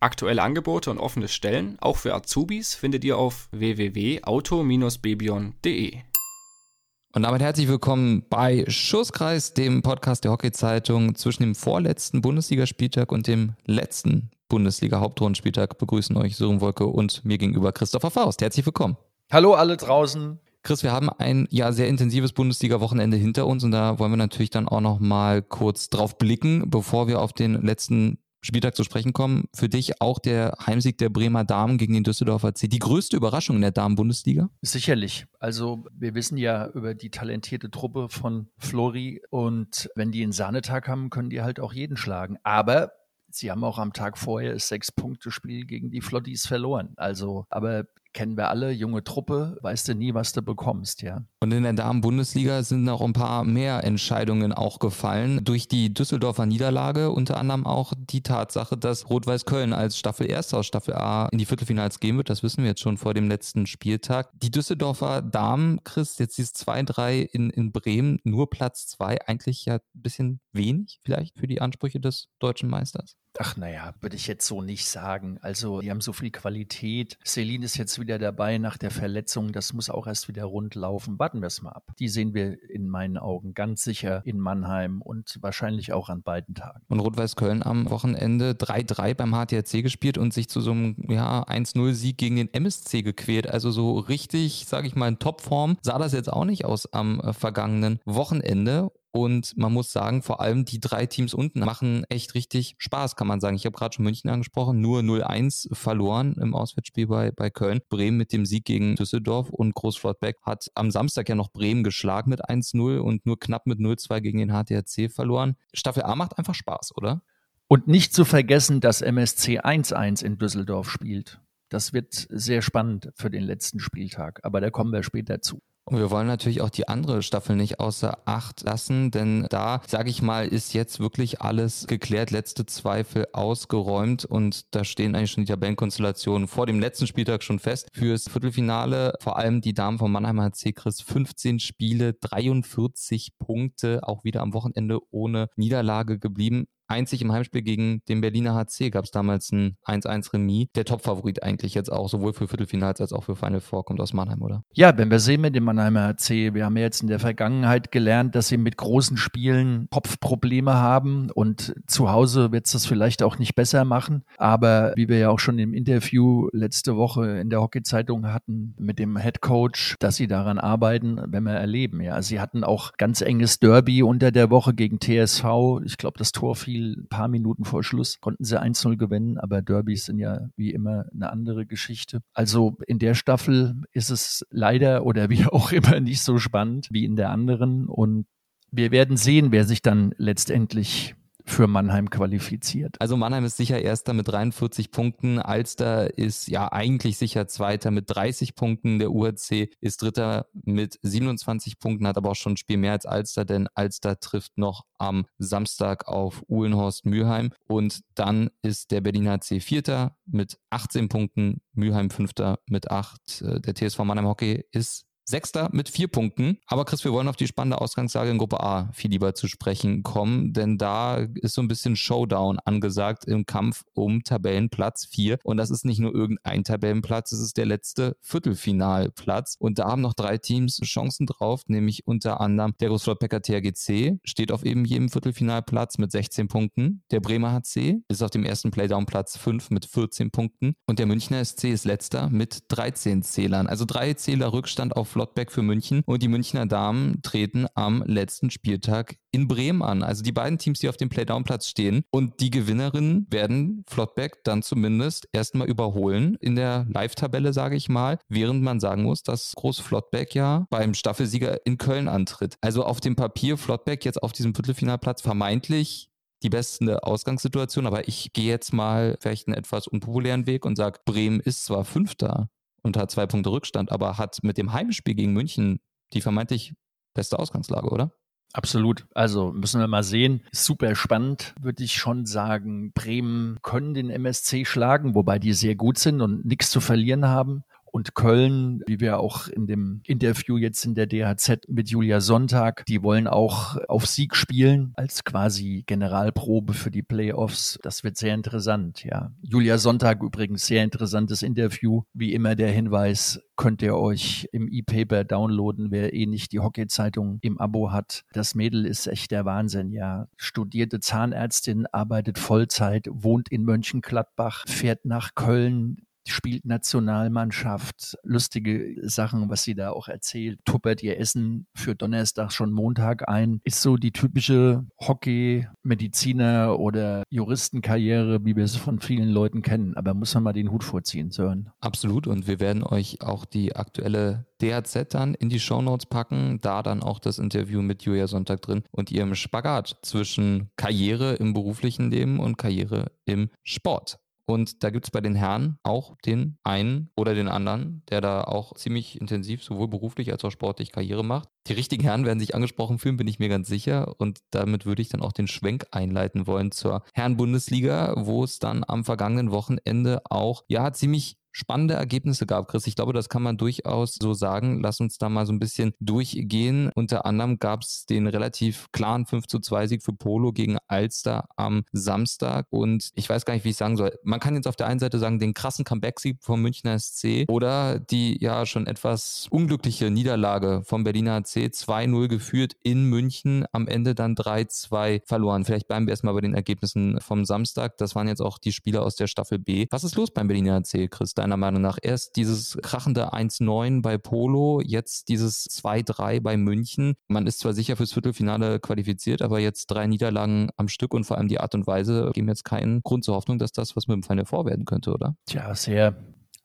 Aktuelle Angebote und offene Stellen, auch für Azubis, findet ihr auf www.auto-bebion.de. Und damit herzlich willkommen bei Schusskreis, dem Podcast der Hockey-Zeitung. Zwischen dem vorletzten Bundesligaspieltag und dem letzten Bundesliga-Hauptrundenspieltag begrüßen euch Sören Wolke und mir gegenüber Christopher Faust. Herzlich willkommen. Hallo alle draußen. Chris, wir haben ein ja sehr intensives Bundesliga-Wochenende hinter uns und da wollen wir natürlich dann auch noch mal kurz drauf blicken, bevor wir auf den letzten Spieltag zu sprechen kommen. Für dich auch der Heimsieg der Bremer Damen gegen den Düsseldorfer C. Die größte Überraschung in der Damen-Bundesliga? Sicherlich. Also wir wissen ja über die talentierte Truppe von Flori und wenn die einen Sahnetag haben, können die halt auch jeden schlagen. Aber Sie haben auch am Tag vorher das Sechs-Punkte-Spiel gegen die Flottis verloren. Also, aber kennen wir alle, junge Truppe, weißt du nie, was du bekommst, ja. Und in der Damen-Bundesliga sind noch ein paar mehr Entscheidungen auch gefallen. Durch die Düsseldorfer Niederlage unter anderem auch die Tatsache, dass Rot-Weiß Köln als Staffel Erster aus Staffel A in die Viertelfinals gehen wird. Das wissen wir jetzt schon vor dem letzten Spieltag. Die Düsseldorfer Damen, Chris, jetzt dieses 2-3 in, in Bremen, nur Platz 2, eigentlich ja ein bisschen wenig vielleicht für die Ansprüche des deutschen Meisters. Ach naja, würde ich jetzt so nicht sagen. Also die haben so viel Qualität. Celine ist jetzt wieder dabei nach der Verletzung. Das muss auch erst wieder rund laufen. Warten wir es mal ab. Die sehen wir in meinen Augen ganz sicher in Mannheim und wahrscheinlich auch an beiden Tagen. Und Rot-Weiß Köln am Wochenende 3-3 beim HTRC gespielt und sich zu so einem ja, 1-0-Sieg gegen den MSC gequält. Also so richtig, sage ich mal, in Topform sah das jetzt auch nicht aus am äh, vergangenen Wochenende. Und man muss sagen, vor allem die drei Teams unten machen echt richtig Spaß, kann man sagen. Ich habe gerade schon München angesprochen, nur 0-1 verloren im Auswärtsspiel bei, bei Köln. Bremen mit dem Sieg gegen Düsseldorf und Großflottbeck hat am Samstag ja noch Bremen geschlagen mit 1-0 und nur knapp mit 0-2 gegen den HTRC verloren. Staffel A macht einfach Spaß, oder? Und nicht zu vergessen, dass MSC 1-1 in Düsseldorf spielt. Das wird sehr spannend für den letzten Spieltag, aber da kommen wir später zu. Und wir wollen natürlich auch die andere Staffel nicht außer Acht lassen, denn da, sage ich mal, ist jetzt wirklich alles geklärt, letzte Zweifel ausgeräumt und da stehen eigentlich schon die Tabellenkonstellationen vor dem letzten Spieltag schon fest. Fürs Viertelfinale, vor allem die Damen von Mannheim HC Chris, 15 Spiele, 43 Punkte, auch wieder am Wochenende ohne Niederlage geblieben. Einzig im Heimspiel gegen den Berliner HC gab es damals ein 1-1 Remis. Der Topfavorit eigentlich jetzt auch, sowohl für Viertelfinals als auch für Final Four, kommt aus Mannheim, oder? Ja, wenn wir sehen mit dem Mannheimer HC, wir haben ja jetzt in der Vergangenheit gelernt, dass sie mit großen Spielen Kopfprobleme haben und zu Hause wird es das vielleicht auch nicht besser machen. Aber wie wir ja auch schon im Interview letzte Woche in der Hockey-Zeitung hatten mit dem Head Coach, dass sie daran arbeiten, wenn wir erleben. Ja, sie hatten auch ganz enges Derby unter der Woche gegen TSV. Ich glaube, das Tor fiel Spiel ein paar Minuten vor Schluss konnten sie 1-0 gewinnen, aber Derbys sind ja wie immer eine andere Geschichte. Also in der Staffel ist es leider oder wie auch immer nicht so spannend wie in der anderen und wir werden sehen, wer sich dann letztendlich für Mannheim qualifiziert. Also Mannheim ist sicher Erster mit 43 Punkten. Alster ist ja eigentlich sicher Zweiter mit 30 Punkten. Der UHC ist Dritter mit 27 Punkten, hat aber auch schon ein Spiel mehr als Alster, denn Alster trifft noch am Samstag auf Uhlenhorst-Mülheim. Und dann ist der Berliner C Vierter mit 18 Punkten, Mülheim Fünfter mit 8. Äh, der TSV Mannheim Hockey ist Sechster mit vier Punkten. Aber Chris, wir wollen auf die spannende Ausgangslage in Gruppe A viel lieber zu sprechen kommen, denn da ist so ein bisschen Showdown angesagt im Kampf um Tabellenplatz vier. Und das ist nicht nur irgendein Tabellenplatz, es ist der letzte Viertelfinalplatz. Und da haben noch drei Teams Chancen drauf, nämlich unter anderem der Großflottbecker THGC steht auf eben jedem Viertelfinalplatz mit 16 Punkten. Der Bremer HC ist auf dem ersten Playdown-Platz 5 mit 14 Punkten. Und der Münchner SC ist letzter mit 13 Zählern. Also drei Zähler Rückstand auf Flottbeck für München und die Münchner Damen treten am letzten Spieltag in Bremen an. Also die beiden Teams, die auf dem Playdown-Platz stehen und die Gewinnerinnen werden Flottbeck dann zumindest erstmal überholen in der Live-Tabelle, sage ich mal, während man sagen muss, dass Groß Flottbeck ja beim Staffelsieger in Köln antritt. Also auf dem Papier Flottbeck jetzt auf diesem Viertelfinalplatz vermeintlich die beste Ausgangssituation, aber ich gehe jetzt mal vielleicht einen etwas unpopulären Weg und sage, Bremen ist zwar Fünfter, und hat zwei Punkte Rückstand, aber hat mit dem Heimspiel gegen München die vermeintlich beste Ausgangslage, oder? Absolut. Also müssen wir mal sehen. Super spannend, würde ich schon sagen. Bremen können den MSC schlagen, wobei die sehr gut sind und nichts zu verlieren haben. Und Köln, wie wir auch in dem Interview jetzt in der DHZ mit Julia Sonntag, die wollen auch auf Sieg spielen als quasi Generalprobe für die Playoffs. Das wird sehr interessant, ja. Julia Sonntag übrigens sehr interessantes Interview. Wie immer der Hinweis, könnt ihr euch im E-Paper downloaden, wer eh nicht die Hockey-Zeitung im Abo hat. Das Mädel ist echt der Wahnsinn, ja. Studierte Zahnärztin, arbeitet Vollzeit, wohnt in Mönchengladbach, fährt nach Köln, spielt Nationalmannschaft, lustige Sachen, was sie da auch erzählt, tuppert ihr Essen für Donnerstag schon Montag ein, ist so die typische Hockey-Mediziner oder Juristenkarriere, wie wir es von vielen Leuten kennen. Aber muss man mal den Hut vorziehen, Sören. Absolut. Und wir werden euch auch die aktuelle DHZ dann in die Shownotes packen, da dann auch das Interview mit Julia Sonntag drin und ihrem Spagat zwischen Karriere im beruflichen Leben und Karriere im Sport. Und da gibt es bei den Herren auch den einen oder den anderen, der da auch ziemlich intensiv sowohl beruflich als auch sportlich Karriere macht. Die richtigen Herren werden sich angesprochen fühlen, bin ich mir ganz sicher. Und damit würde ich dann auch den Schwenk einleiten wollen zur Herren-Bundesliga, wo es dann am vergangenen Wochenende auch ja ziemlich spannende Ergebnisse gab, Chris. Ich glaube, das kann man durchaus so sagen. Lass uns da mal so ein bisschen durchgehen. Unter anderem gab es den relativ klaren 5 zu 2 Sieg für Polo gegen Alster am Samstag. Und ich weiß gar nicht, wie ich sagen soll. Man kann jetzt auf der einen Seite sagen, den krassen Comeback-Sieg vom Münchner SC oder die ja schon etwas unglückliche Niederlage vom Berliner AC 2-0 geführt in München, am Ende dann 3-2 verloren. Vielleicht bleiben wir erstmal bei den Ergebnissen vom Samstag. Das waren jetzt auch die Spieler aus der Staffel B. Was ist los beim Berliner AC, Chris? Deiner Meinung nach? Erst dieses krachende 1-9 bei Polo, jetzt dieses 2-3 bei München. Man ist zwar sicher fürs Viertelfinale qualifiziert, aber jetzt drei Niederlagen am Stück und vor allem die Art und Weise geben jetzt keinen Grund zur Hoffnung, dass das was mit dem Final Four werden könnte, oder? Tja, sehr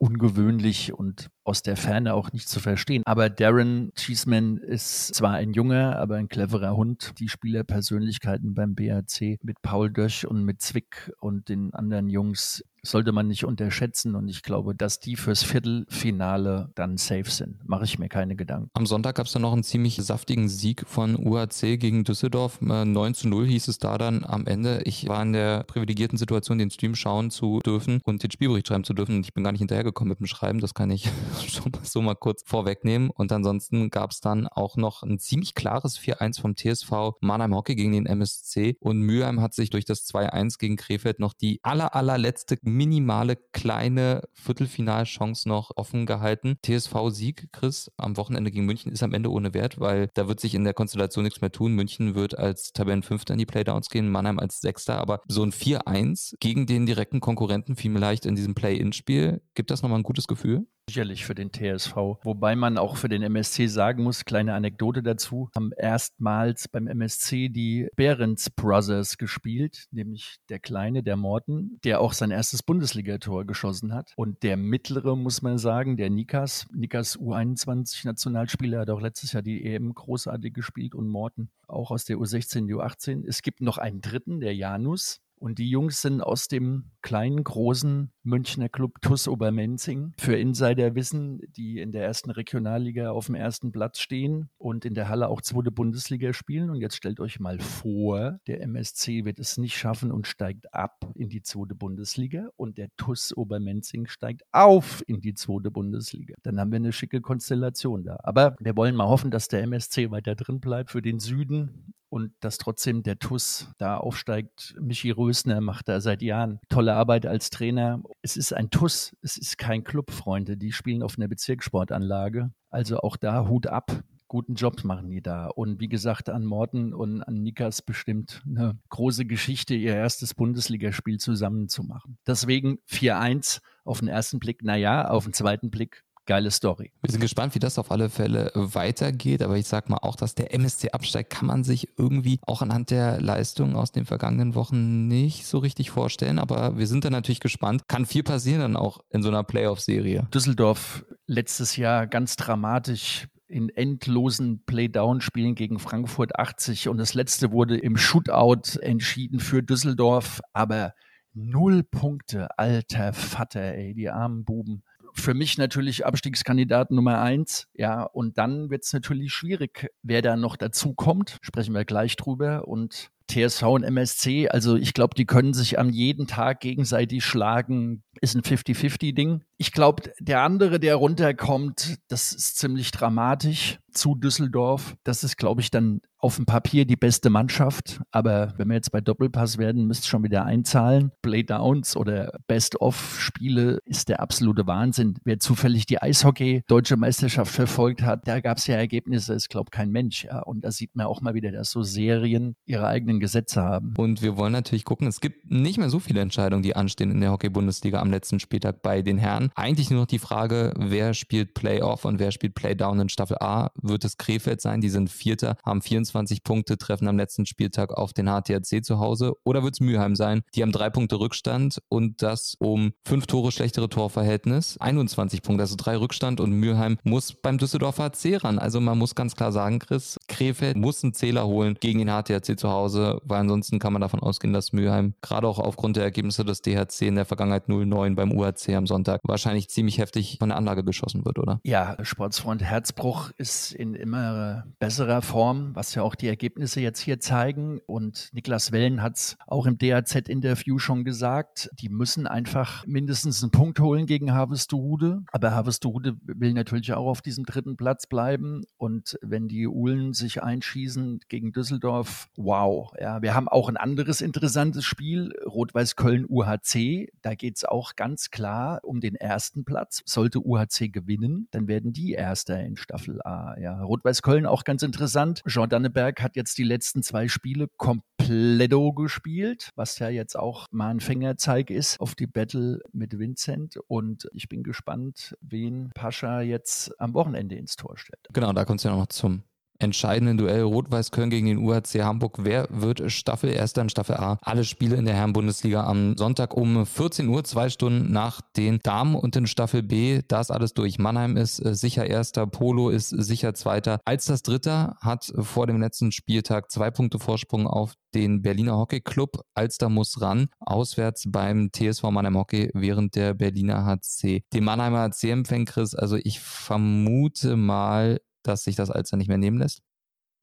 ungewöhnlich und aus der Ferne auch nicht zu verstehen. Aber Darren Cheeseman ist zwar ein junger, aber ein cleverer Hund. Die Spielerpersönlichkeiten beim BAC mit Paul Dösch und mit Zwick und den anderen Jungs sollte man nicht unterschätzen. Und ich glaube, dass die fürs Viertelfinale dann safe sind. Mache ich mir keine Gedanken. Am Sonntag gab es dann noch einen ziemlich saftigen Sieg von UAC gegen Düsseldorf. 9 äh, zu 0 hieß es da dann am Ende. Ich war in der privilegierten Situation, den Stream schauen zu dürfen und den Spielbericht schreiben zu dürfen. Ich bin gar nicht hinterhergekommen mit dem Schreiben. Das kann ich so mal kurz vorwegnehmen. Und ansonsten gab es dann auch noch ein ziemlich klares 4-1 vom TSV Mannheim Hockey gegen den MSC. Und Mülheim hat sich durch das 2-1 gegen Krefeld noch die aller, allerletzte minimale kleine Viertelfinalchance noch offen gehalten. TSV-Sieg, Chris, am Wochenende gegen München ist am Ende ohne Wert, weil da wird sich in der Konstellation nichts mehr tun. München wird als Tabellenfünfter in die Playdowns gehen, Mannheim als Sechster. Aber so ein 4-1 gegen den direkten Konkurrenten vielleicht in diesem Play-In-Spiel, gibt das nochmal ein gutes Gefühl? Sicherlich für den TSV. Wobei man auch für den MSC sagen muss, kleine Anekdote dazu, haben erstmals beim MSC die Behrens Brothers gespielt, nämlich der Kleine, der Morten, der auch sein erstes Bundesligator geschossen hat. Und der mittlere, muss man sagen, der Nikas, Nikas U21-Nationalspieler, hat auch letztes Jahr die EM großartig gespielt und Morten auch aus der U16, U18. Es gibt noch einen dritten, der Janus, und die Jungs sind aus dem kleinen, großen Münchner Club TUS Obermenzing. Für Insider wissen, die in der ersten Regionalliga auf dem ersten Platz stehen und in der Halle auch zweite Bundesliga spielen. Und jetzt stellt euch mal vor, der MSC wird es nicht schaffen und steigt ab in die zweite Bundesliga und der TUS Obermenzing steigt auf in die zweite Bundesliga. Dann haben wir eine schicke Konstellation da. Aber wir wollen mal hoffen, dass der MSC weiter drin bleibt für den Süden und dass trotzdem der TUS da aufsteigt. Michi Rösner macht da seit Jahren tolle Arbeit als Trainer. Es ist ein TUS, es ist kein Club, Freunde. Die spielen auf einer Bezirkssportanlage. Also auch da Hut ab. Guten Job machen die da. Und wie gesagt, an Morten und an Nikas bestimmt eine große Geschichte, ihr erstes Bundesligaspiel zusammen zu machen. Deswegen 4-1 auf den ersten Blick, naja, auf den zweiten Blick geile Story. Wir sind gespannt, wie das auf alle Fälle weitergeht, aber ich sag mal auch, dass der MSC absteigt, kann man sich irgendwie auch anhand der Leistungen aus den vergangenen Wochen nicht so richtig vorstellen, aber wir sind da natürlich gespannt. Kann viel passieren dann auch in so einer Playoff-Serie. Düsseldorf letztes Jahr ganz dramatisch in endlosen Playdown-Spielen gegen Frankfurt 80 und das letzte wurde im Shootout entschieden für Düsseldorf, aber null Punkte, alter Vater, ey, die armen Buben für mich natürlich Abstiegskandidat Nummer eins. Ja, und dann wird es natürlich schwierig, wer da noch dazu kommt. Sprechen wir gleich drüber. Und TSV und MSC, also ich glaube, die können sich am jeden Tag gegenseitig schlagen. Ist ein 50-50-Ding. Ich glaube, der andere, der runterkommt, das ist ziemlich dramatisch zu Düsseldorf. Das ist, glaube ich, dann auf dem Papier die beste Mannschaft. Aber wenn wir jetzt bei Doppelpass werden, müsst schon wieder einzahlen. Playdowns oder Best-of-Spiele ist der absolute Wahnsinn. Wer zufällig die Eishockey-Deutsche Meisterschaft verfolgt hat, da gab es ja Ergebnisse, ist, glaube kein Mensch. Ja. Und da sieht man auch mal wieder, dass so Serien ihre eigenen Gesetze haben. Und wir wollen natürlich gucken, es gibt nicht mehr so viele Entscheidungen, die anstehen in der Hockey-Bundesliga am letzten Spieltag bei den Herren. Eigentlich nur noch die Frage, wer spielt Playoff und wer spielt Playdown in Staffel A. Wird es Krefeld sein? Die sind Vierter, haben 24 Punkte, treffen am letzten Spieltag auf den HTRC zu Hause. Oder wird es Mülheim sein? Die haben drei Punkte Rückstand und das um fünf Tore schlechtere Torverhältnis. 21 Punkte, also drei Rückstand und Mülheim muss beim Düsseldorfer HC ran. Also man muss ganz klar sagen, Chris, Krefeld muss einen Zähler holen gegen den HTRC zu Hause, weil ansonsten kann man davon ausgehen, dass Mülheim gerade auch aufgrund der Ergebnisse des DHC in der Vergangenheit 0-9 beim UHC am Sonntag wahrscheinlich ziemlich heftig von der Anlage geschossen wird, oder? Ja, Sportsfreund Herzbruch ist in immer besserer Form, was ja auch die Ergebnisse jetzt hier zeigen. Und Niklas Wellen hat es auch im DAZ-Interview schon gesagt, die müssen einfach mindestens einen Punkt holen gegen Harvestuhude. Aber Harvestuhude will natürlich auch auf diesem dritten Platz bleiben. Und wenn die Uhlen sich einschießen gegen Düsseldorf, wow. Ja, wir haben auch ein anderes interessantes Spiel, Rot-Weiß Köln UHC. Da geht es auch ganz klar um den ersten Platz. Sollte UHC gewinnen, dann werden die Erster in Staffel A. Ja, Rot-Weiß Köln auch ganz interessant. Jean Danneberg hat jetzt die letzten zwei Spiele kompletto gespielt, was ja jetzt auch mal ein Fingerzeig ist auf die Battle mit Vincent. Und ich bin gespannt, wen Pascha jetzt am Wochenende ins Tor stellt. Genau, da kommt es ja noch zum entscheidenden Duell Rot-Weiß Köln gegen den UHC Hamburg. Wer wird Staffel Erster in Staffel A? Alle Spiele in der Herren-Bundesliga am Sonntag um 14 Uhr, zwei Stunden nach den Damen und in Staffel B. Da ist alles durch. Mannheim ist äh, sicher Erster, Polo ist sicher Zweiter. Als das Dritter hat vor dem letzten Spieltag zwei Punkte Vorsprung auf den Berliner Hockey Club. Alster muss ran, auswärts beim TSV Mannheim Hockey, während der Berliner HC den Mannheimer HC empfängt, Chris. Also ich vermute mal, dass sich das Alster nicht mehr nehmen lässt.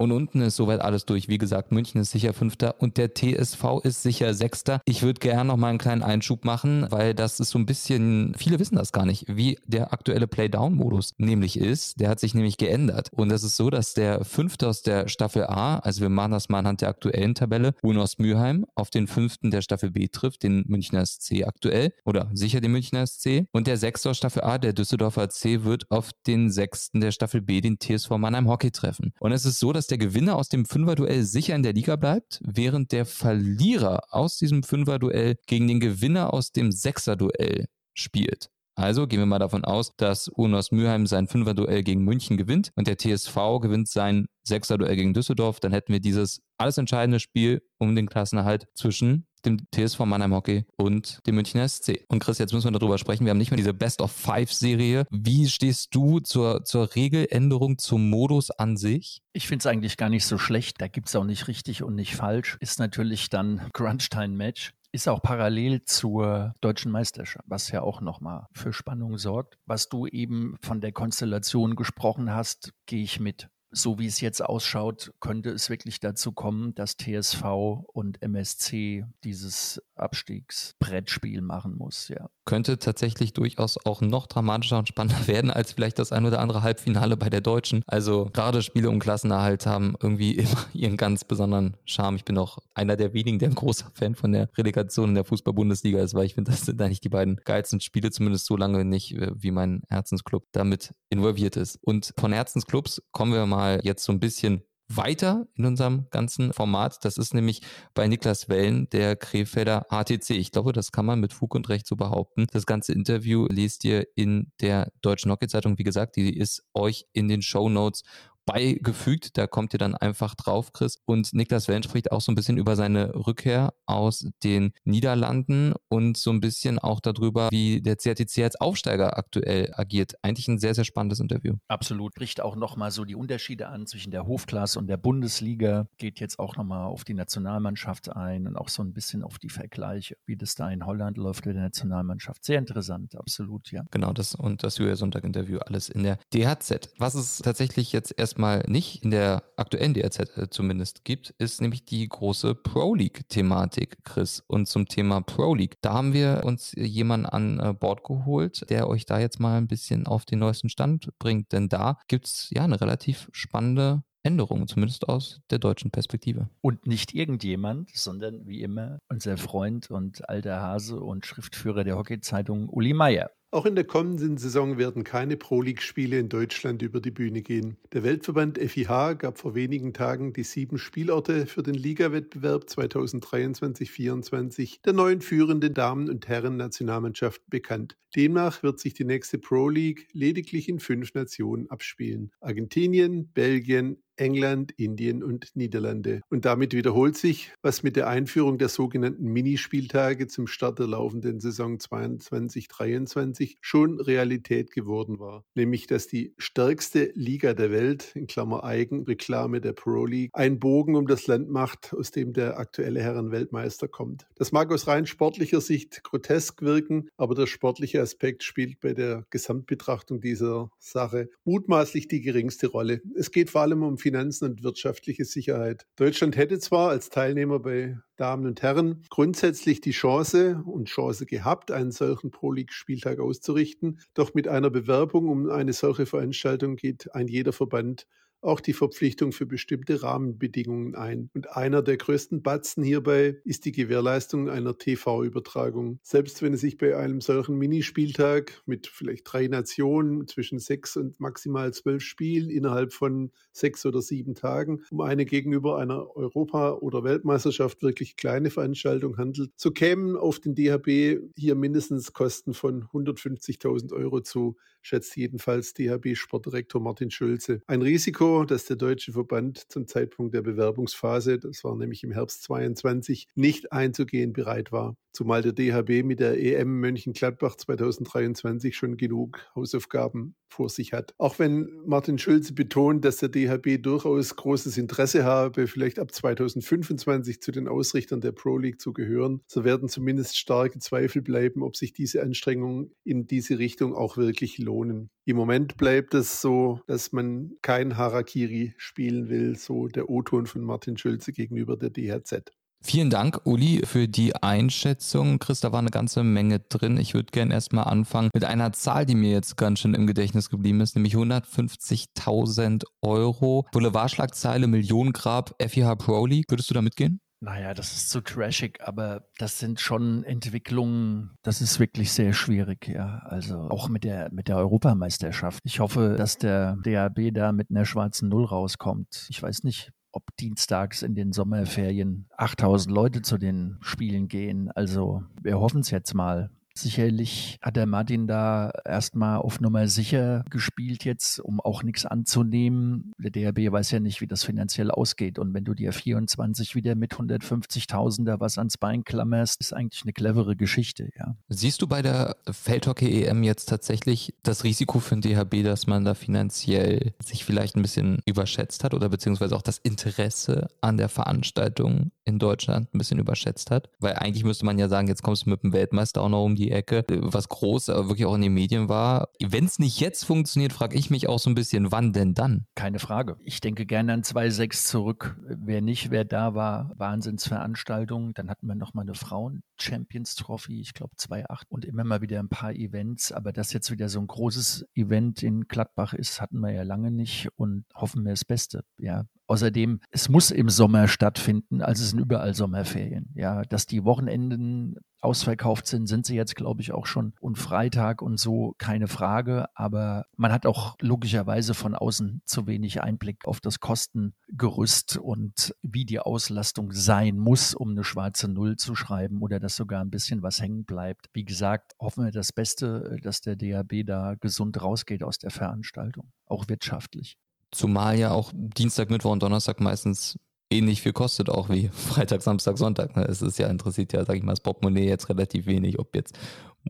Und unten ist soweit alles durch. Wie gesagt, München ist sicher Fünfter und der TSV ist sicher Sechster. Ich würde gerne noch mal einen kleinen Einschub machen, weil das ist so ein bisschen, viele wissen das gar nicht, wie der aktuelle Playdown-Modus nämlich ist. Der hat sich nämlich geändert. Und das ist so, dass der Fünfte aus der Staffel A, also wir machen das mal anhand der aktuellen Tabelle, Unos Mülheim auf den Fünften der Staffel B trifft, den Münchner SC aktuell oder sicher den Münchner SC. Und der Sechste aus Staffel A, der Düsseldorfer C, wird auf den Sechsten der Staffel B, den TSV Mannheim Hockey treffen. Und es ist so, dass der Gewinner aus dem Fünferduell sicher in der Liga bleibt, während der Verlierer aus diesem Fünferduell gegen den Gewinner aus dem Sechserduell spielt. Also gehen wir mal davon aus, dass Unos Mülheim sein Fünferduell gegen München gewinnt und der TSV gewinnt sein Sechserduell gegen Düsseldorf. Dann hätten wir dieses alles entscheidende Spiel um den Klassenerhalt zwischen dem TSV Mannheim Hockey und dem Münchner SC. Und Chris, jetzt müssen wir darüber sprechen. Wir haben nicht mehr diese Best of Five Serie. Wie stehst du zur, zur Regeländerung, zum Modus an sich? Ich finde es eigentlich gar nicht so schlecht. Da gibt es auch nicht richtig und nicht falsch. Ist natürlich dann Crunch-Time-Match. Ist auch parallel zur deutschen Meisterschaft, was ja auch nochmal für Spannung sorgt. Was du eben von der Konstellation gesprochen hast, gehe ich mit so wie es jetzt ausschaut, könnte es wirklich dazu kommen, dass TSV und MSC dieses Abstiegsbrettspiel machen muss, ja. Könnte tatsächlich durchaus auch noch dramatischer und spannender werden als vielleicht das ein oder andere Halbfinale bei der Deutschen. Also gerade Spiele um Klassenerhalt haben irgendwie immer ihren ganz besonderen Charme. Ich bin auch einer der wenigen, der ein großer Fan von der Relegation in der Fußball-Bundesliga ist, weil ich finde, das sind eigentlich die beiden geilsten Spiele, zumindest so lange nicht, äh, wie mein Herzensclub damit involviert ist. Und von Herzensclubs kommen wir mal jetzt so ein bisschen weiter in unserem ganzen Format. Das ist nämlich bei Niklas Wellen, der Krefelder HTC. Ich glaube, das kann man mit Fug und Recht so behaupten. Das ganze Interview lest ihr in der Deutschen Hockey-Zeitung. Wie gesagt, die ist euch in den Show Notes beigefügt. Da kommt ihr dann einfach drauf, Chris. Und Niklas Wellen spricht auch so ein bisschen über seine Rückkehr aus den Niederlanden und so ein bisschen auch darüber, wie der CRTC als Aufsteiger aktuell agiert. Eigentlich ein sehr, sehr spannendes Interview. Absolut. Bricht auch nochmal so die Unterschiede an zwischen der Hofklasse und der Bundesliga. Geht jetzt auch nochmal auf die Nationalmannschaft ein und auch so ein bisschen auf die Vergleiche, wie das da in Holland läuft mit der Nationalmannschaft. Sehr interessant, absolut, ja. Genau, das und das Julia Sonntag-Interview alles in der DHZ. Was es tatsächlich jetzt erstmal nicht in der aktuellen DHZ äh, zumindest gibt, ist nämlich die große Pro League-Thematik, Chris. Und zum Thema Pro League, da haben wir uns jemanden an äh, Bord geholt, der euch da jetzt mal ein bisschen auf den neuesten Stand bringt. Denn da gibt es ja eine relativ spannende Änderungen, zumindest aus der deutschen Perspektive. Und nicht irgendjemand, sondern wie immer unser Freund und alter Hase und Schriftführer der Hockey-Zeitung Uli Meier. Auch in der kommenden Saison werden keine Pro League-Spiele in Deutschland über die Bühne gehen. Der Weltverband FIH gab vor wenigen Tagen die sieben Spielorte für den Ligawettbewerb 2023-24 der neuen führenden Damen- und Herren-Nationalmannschaft bekannt. Demnach wird sich die nächste Pro League lediglich in fünf Nationen abspielen. Argentinien, Belgien, England, Indien und Niederlande. Und damit wiederholt sich, was mit der Einführung der sogenannten Minispieltage zum Start der laufenden Saison 22-23 schon Realität geworden war. Nämlich, dass die stärkste Liga der Welt, in Klammer Eigenreklame der Pro League, einen Bogen um das Land macht, aus dem der aktuelle Herrenweltmeister kommt. Das mag aus rein sportlicher Sicht grotesk wirken, aber der sportliche Aspekt spielt bei der Gesamtbetrachtung dieser Sache mutmaßlich die geringste Rolle. Es geht vor allem um Finanzen und wirtschaftliche Sicherheit. Deutschland hätte zwar als Teilnehmer bei Damen und Herren grundsätzlich die Chance und Chance gehabt, einen solchen Pro League Spieltag auszurichten, doch mit einer Bewerbung um eine solche Veranstaltung geht ein jeder Verband auch die Verpflichtung für bestimmte Rahmenbedingungen ein. Und einer der größten Batzen hierbei ist die Gewährleistung einer TV-Übertragung. Selbst wenn es sich bei einem solchen Minispieltag mit vielleicht drei Nationen zwischen sechs und maximal zwölf Spielen innerhalb von sechs oder sieben Tagen um eine gegenüber einer Europa- oder Weltmeisterschaft wirklich kleine Veranstaltung handelt, so kämen auf den DHB hier mindestens Kosten von 150.000 Euro zu, schätzt jedenfalls DHB-Sportdirektor Martin Schulze. Ein Risiko, das der Deutsche Verband zum Zeitpunkt der Bewerbungsphase, das war nämlich im Herbst 22, nicht einzugehen bereit war. Zumal der DHB mit der EM Mönchengladbach 2023 schon genug Hausaufgaben vor sich hat. Auch wenn Martin Schulze betont, dass der DHB durchaus großes Interesse habe, vielleicht ab 2025 zu den Ausrichtern der Pro League zu gehören, so werden zumindest starke Zweifel bleiben, ob sich diese Anstrengungen in diese Richtung auch wirklich lohnen. Im Moment bleibt es so, dass man kein Harakiri spielen will, so der O-Ton von Martin Schulze gegenüber der DHZ. Vielen Dank, Uli, für die Einschätzung. Chris, da war eine ganze Menge drin. Ich würde gerne erstmal anfangen mit einer Zahl, die mir jetzt ganz schön im Gedächtnis geblieben ist, nämlich 150.000 Euro. Boulevardschlagzeile, Millionengrab, FIH Pro League. Würdest du da mitgehen? Naja, das ist zu trashig, aber das sind schon Entwicklungen, das ist wirklich sehr schwierig, ja. Also auch mit der, mit der Europameisterschaft. Ich hoffe, dass der DAB da mit einer schwarzen Null rauskommt. Ich weiß nicht, ob dienstags in den Sommerferien 8000 Leute zu den Spielen gehen. Also wir hoffen es jetzt mal. Sicherlich hat der Martin da erstmal auf Nummer sicher gespielt jetzt, um auch nichts anzunehmen. Der DRB weiß ja nicht, wie das finanziell ausgeht. Und wenn du dir 24 wieder mit 150.000 da was ans Bein klammerst, ist eigentlich eine clevere Geschichte, ja. Siehst du bei der Feldhockey-EM jetzt tatsächlich das Risiko für den DHB, dass man da finanziell sich vielleicht ein bisschen überschätzt hat oder beziehungsweise auch das Interesse an der Veranstaltung in Deutschland ein bisschen überschätzt hat? Weil eigentlich müsste man ja sagen, jetzt kommst du mit dem Weltmeister auch noch um die Ecke, was groß, aber wirklich auch in den Medien war. Wenn es nicht jetzt funktioniert, frage ich mich auch so ein bisschen, wann denn dann? Keine Frage. Ich denke gerne an 2.6 zurück. Wer nicht, wer da war, Wahnsinnsveranstaltung. Dann hatten wir nochmal eine Frauen-Champions Trophy, ich glaube 2.8 und immer mal wieder ein paar Events. Aber das jetzt wieder so ein großes Event in Gladbach ist, hatten wir ja lange nicht und hoffen wir das Beste. Ja, Außerdem, es muss im Sommer stattfinden, also es sind überall Sommerferien. Ja, dass die Wochenenden ausverkauft sind, sind sie jetzt, glaube ich, auch schon. Und Freitag und so, keine Frage. Aber man hat auch logischerweise von außen zu wenig Einblick auf das Kostengerüst und wie die Auslastung sein muss, um eine schwarze Null zu schreiben oder dass sogar ein bisschen was hängen bleibt. Wie gesagt, hoffen wir das Beste, dass der DHB da gesund rausgeht aus der Veranstaltung, auch wirtschaftlich. Zumal ja auch Dienstag, Mittwoch und Donnerstag meistens ähnlich viel kostet, auch wie Freitag, Samstag, Sonntag. Ne? Es ist ja interessiert ja, sag ich mal, das Portemonnaie jetzt relativ wenig, ob jetzt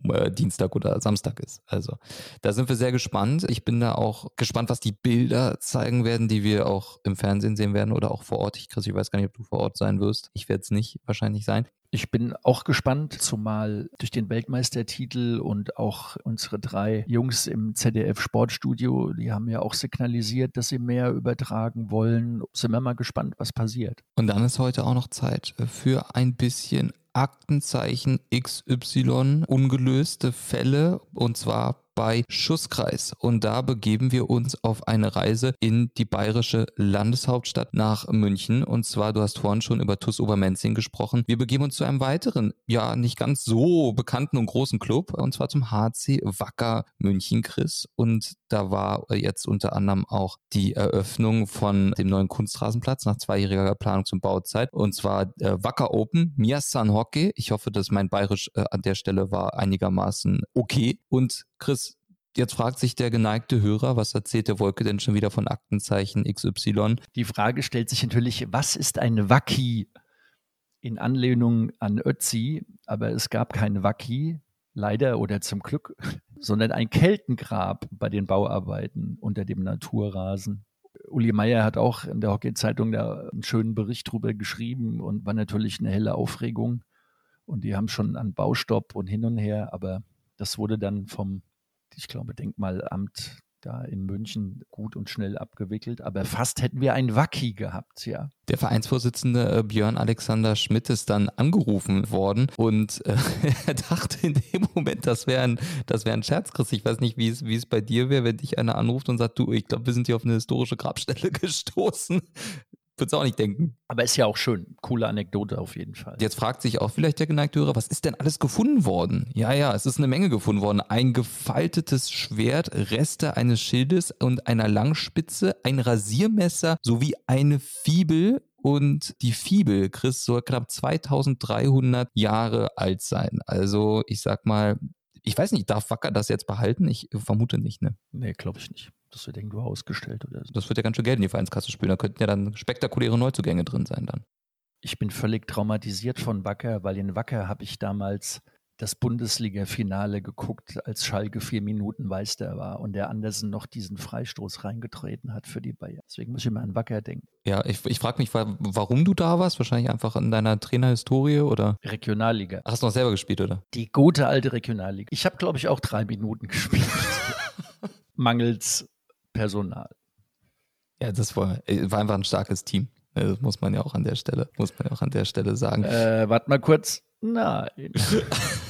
äh, Dienstag oder Samstag ist. Also da sind wir sehr gespannt. Ich bin da auch gespannt, was die Bilder zeigen werden, die wir auch im Fernsehen sehen werden oder auch vor Ort. Ich, Chris, ich weiß gar nicht, ob du vor Ort sein wirst. Ich werde es nicht wahrscheinlich sein. Ich bin auch gespannt, zumal durch den Weltmeistertitel und auch unsere drei Jungs im ZDF Sportstudio, die haben ja auch signalisiert, dass sie mehr übertragen wollen. Sind wir mal gespannt, was passiert. Und dann ist heute auch noch Zeit für ein bisschen Aktenzeichen XY ungelöste Fälle und zwar bei Schusskreis. Und da begeben wir uns auf eine Reise in die bayerische Landeshauptstadt nach München. Und zwar, du hast vorhin schon über TuS Obermenzing gesprochen. Wir begeben uns zu einem weiteren, ja, nicht ganz so bekannten und großen Club, und zwar zum HC Wacker München, Chris. Und da war jetzt unter anderem auch die Eröffnung von dem neuen Kunstrasenplatz nach zweijähriger Planung zum Bauzeit. Und zwar äh, Wacker Open, Miasan Hockey. Ich hoffe, dass mein Bayerisch äh, an der Stelle war einigermaßen okay. Und Chris, Jetzt fragt sich der geneigte Hörer, was erzählt der Wolke denn schon wieder von Aktenzeichen XY? Die Frage stellt sich natürlich, was ist ein Waki? In Anlehnung an Ötzi, aber es gab kein Waki, leider oder zum Glück, sondern ein Keltengrab bei den Bauarbeiten unter dem Naturrasen. Uli Meier hat auch in der Hockey-Zeitung da einen schönen Bericht drüber geschrieben und war natürlich eine helle Aufregung. Und die haben schon an Baustopp und hin und her, aber das wurde dann vom ich glaube, Denkmalamt da in München gut und schnell abgewickelt. Aber fast hätten wir ein Wacki gehabt, ja. Der Vereinsvorsitzende äh, Björn Alexander Schmidt ist dann angerufen worden und äh, er dachte in dem Moment, das wäre ein, wäre ein Scherz, Chris. Ich weiß nicht, wie es bei dir wäre, wenn dich einer anruft und sagt, du, ich glaube, wir sind hier auf eine historische Grabstelle gestoßen würde es auch nicht denken. Aber ist ja auch schön. Coole Anekdote auf jeden Fall. Jetzt fragt sich auch vielleicht der geneigte Hörer, was ist denn alles gefunden worden? Ja, ja, es ist eine Menge gefunden worden. Ein gefaltetes Schwert, Reste eines Schildes und einer Langspitze, ein Rasiermesser sowie eine Fibel und die Fibel, Chris, soll knapp 2300 Jahre alt sein. Also ich sag mal, ich weiß nicht, darf Wacker das jetzt behalten? Ich vermute nicht, ne? Nee, glaube ich nicht. Das wird irgendwo ausgestellt oder so. Das wird ja ganz schön Geld in die Vereinskasse spülen. Da könnten ja dann spektakuläre Neuzugänge drin sein dann. Ich bin völlig traumatisiert von Wacker, weil in Wacker habe ich damals das Bundesliga-Finale geguckt, als Schalke vier Minuten Meister war und der Andersen noch diesen Freistoß reingetreten hat für die Bayern. Deswegen muss ich mal an Wacker denken. Ja, ich, ich frage mich, warum du da warst. Wahrscheinlich einfach in deiner Trainerhistorie oder? Regionalliga. Hast du noch selber gespielt, oder? Die gute alte Regionalliga. Ich habe, glaube ich, auch drei Minuten gespielt. Mangels Personal. Ja, das war, war einfach ein starkes Team. Das muss man ja auch an der Stelle, muss man ja auch an der Stelle sagen. Äh, warte mal kurz. Nein.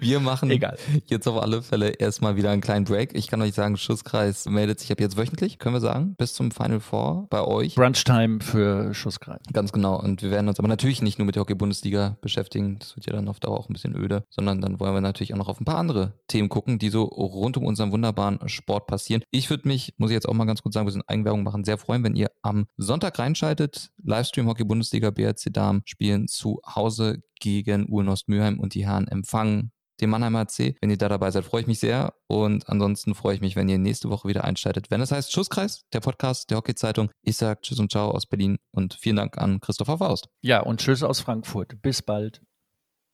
Wir machen Egal. jetzt auf alle Fälle erstmal wieder einen kleinen Break. Ich kann euch sagen, Schusskreis meldet sich ab jetzt wöchentlich, können wir sagen, bis zum Final Four bei euch. Brunchtime für Schusskreis. Ganz genau. Und wir werden uns aber natürlich nicht nur mit der Hockey-Bundesliga beschäftigen. Das wird ja dann auf Dauer auch ein bisschen öde, sondern dann wollen wir natürlich auch noch auf ein paar andere Themen gucken, die so rund um unseren wunderbaren Sport passieren. Ich würde mich, muss ich jetzt auch mal ganz kurz sagen, wir sind Eigenwerbung machen, sehr freuen, wenn ihr am Sonntag reinschaltet. Livestream Hockey-Bundesliga, BRC Damen spielen zu Hause gegen Urnost Mülheim und die Herren empfangen den Mannheimer AC. Wenn ihr da dabei seid, freue ich mich sehr. Und ansonsten freue ich mich, wenn ihr nächste Woche wieder einschaltet. Wenn es heißt Schusskreis, der Podcast der Hockey-Zeitung. Ich sage Tschüss und Ciao aus Berlin und vielen Dank an Christopher Faust. Ja, und Tschüss aus Frankfurt. Bis bald.